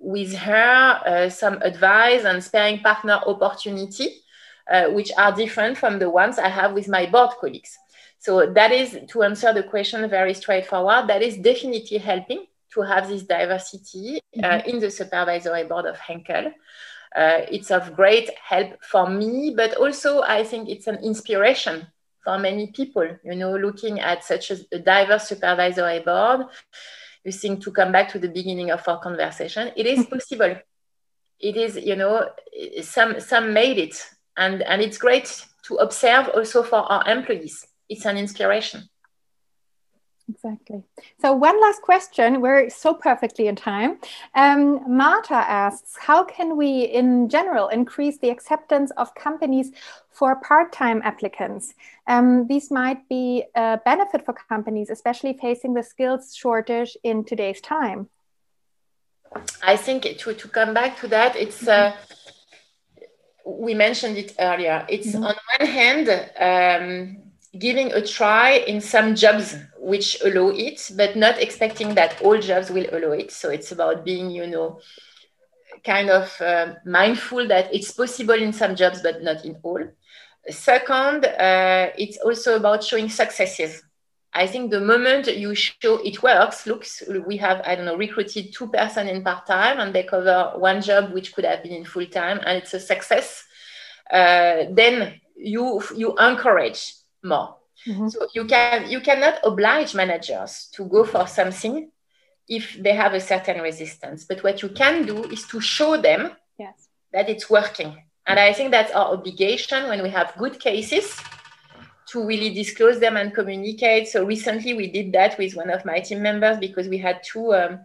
with her some advice and sparing partner opportunity uh, which are different from the ones I have with my board colleagues. So that is to answer the question very straightforward. That is definitely helping to have this diversity uh, mm-hmm. in the supervisory board of Henkel. Uh, it's of great help for me, but also I think it's an inspiration for many people. You know, looking at such a, a diverse supervisory board, you think to come back to the beginning of our conversation, it is possible. It is, you know, some some made it and and it's great to observe also for our employees. It's an inspiration. Exactly. So one last question. We're so perfectly in time. Um, marta asks how can we in general increase the acceptance of companies for part-time applicants? Um, these might be a benefit for companies especially facing the skills shortage in today's time. I think to, to come back to that it's uh, we mentioned it earlier. It's mm-hmm. on one hand um, giving a try in some jobs which allow it, but not expecting that all jobs will allow it. So it's about being, you know, kind of uh, mindful that it's possible in some jobs, but not in all. Second, uh, it's also about showing successes. I think the moment you show it works, looks, we have, I don't know, recruited two person in part-time and they cover one job which could have been in full-time and it's a success, uh, then you, you encourage more. Mm-hmm. So you can you cannot oblige managers to go for something if they have a certain resistance. But what you can do is to show them yes. that it's working. And I think that's our obligation when we have good cases to really disclose them and communicate. So recently we did that with one of my team members because we had two um,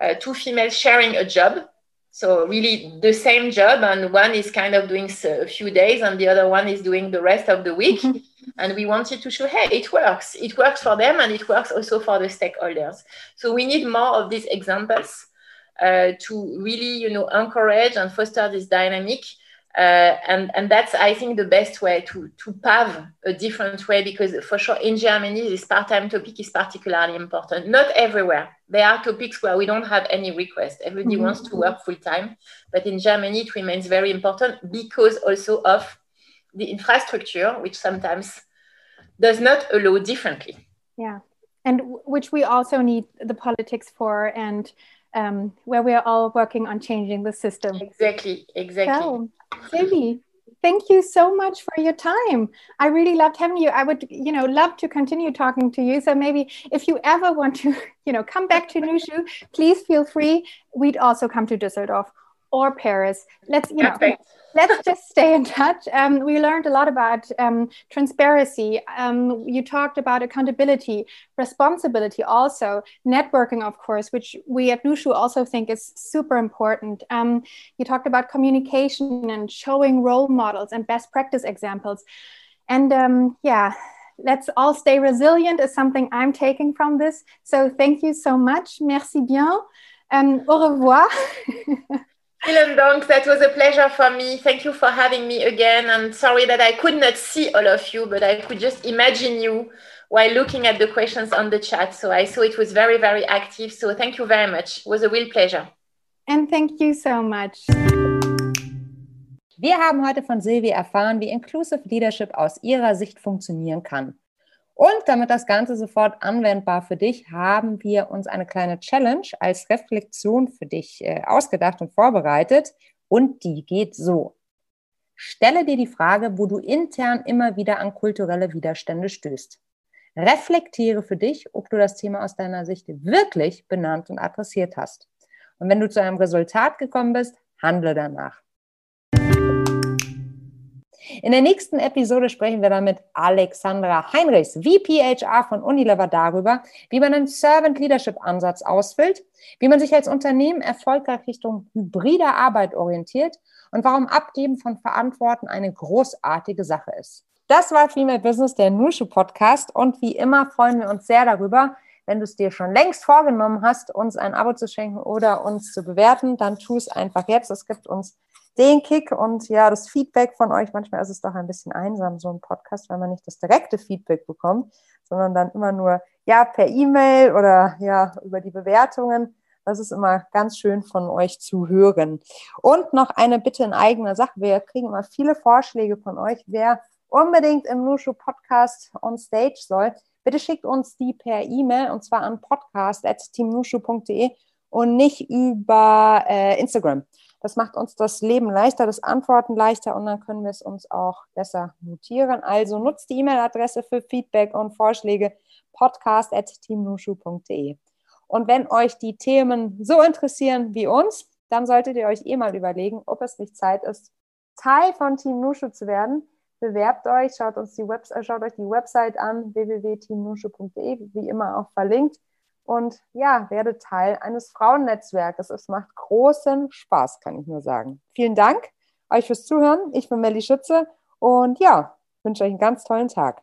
uh, two females sharing a job. So really the same job, and one is kind of doing a few days, and the other one is doing the rest of the week. and we wanted to show, hey, it works. It works for them, and it works also for the stakeholders. So we need more of these examples uh, to really, you know, encourage and foster this dynamic uh, and and that's I think the best way to to pave a different way because for sure in Germany this part-time topic is particularly important. Not everywhere. There are topics where we don't have any request. Everybody mm-hmm. wants to work full time, but in Germany it remains very important because also of the infrastructure, which sometimes does not allow differently. Yeah, and which we also need the politics for and um, where we are all working on changing the system. Exactly, exactly. So, thank you so much for your time. I really loved having you. I would, you know, love to continue talking to you. So maybe if you ever want to, [laughs] you know, come back to Nushu, please feel free. We'd also come to Düsseldorf or Paris. Let's, you know, let's just stay in touch. Um, we learned a lot about um, transparency. Um, you talked about accountability, responsibility, also networking, of course, which we at Nushu also think is super important. Um, you talked about communication and showing role models and best practice examples. And um, yeah, let's all stay resilient is something I'm taking from this. So thank you so much. Merci bien. Um, au revoir. [laughs] Vielen Dank. That was a pleasure for me. Thank you for having me again. I'm sorry that I could not see all of you, but I could just imagine you while looking at the questions on the chat. So I saw it was very, very active. So thank you very much. It was a real pleasure. And thank you so much. Wir haben heute von Sylvie erfahren, wie Inclusive Leadership aus ihrer Sicht funktionieren kann. Und damit das Ganze sofort anwendbar für dich, haben wir uns eine kleine Challenge als Reflexion für dich äh, ausgedacht und vorbereitet. Und die geht so. Stelle dir die Frage, wo du intern immer wieder an kulturelle Widerstände stößt. Reflektiere für dich, ob du das Thema aus deiner Sicht wirklich benannt und adressiert hast. Und wenn du zu einem Resultat gekommen bist, handle danach. In der nächsten Episode sprechen wir dann mit Alexandra Heinrichs, VPHR von Unilever, darüber, wie man einen Servant Leadership Ansatz ausfüllt, wie man sich als Unternehmen erfolgreich Richtung hybrider Arbeit orientiert und warum Abgeben von Verantwortung eine großartige Sache ist. Das war Female Business, der Nushu Podcast. Und wie immer freuen wir uns sehr darüber, wenn du es dir schon längst vorgenommen hast, uns ein Abo zu schenken oder uns zu bewerten, dann tu es einfach jetzt. Es gibt uns den Kick und ja, das Feedback von euch. Manchmal ist es doch ein bisschen einsam, so ein Podcast, weil man nicht das direkte Feedback bekommt, sondern dann immer nur ja per E-Mail oder ja über die Bewertungen. Das ist immer ganz schön von euch zu hören. Und noch eine Bitte in eigener Sache. Wir kriegen immer viele Vorschläge von euch, wer unbedingt im Nushu Podcast on Stage soll. Bitte schickt uns die per E-Mail und zwar an podcast.teamnushu.de und nicht über äh, Instagram. Das macht uns das Leben leichter, das Antworten leichter und dann können wir es uns auch besser notieren. Also nutzt die E-Mail-Adresse für Feedback und Vorschläge podcast.teamnushu.de. Und wenn euch die Themen so interessieren wie uns, dann solltet ihr euch eh mal überlegen, ob es nicht Zeit ist, Teil von Team Nushu zu werden. Bewerbt euch, schaut, uns die Web schaut euch die Website an, www.teamnushu.de, wie immer auch verlinkt und ja, werde Teil eines Frauennetzwerkes. Es macht großen Spaß, kann ich nur sagen. Vielen Dank euch fürs Zuhören. Ich bin Melli Schütze und ja, wünsche euch einen ganz tollen Tag.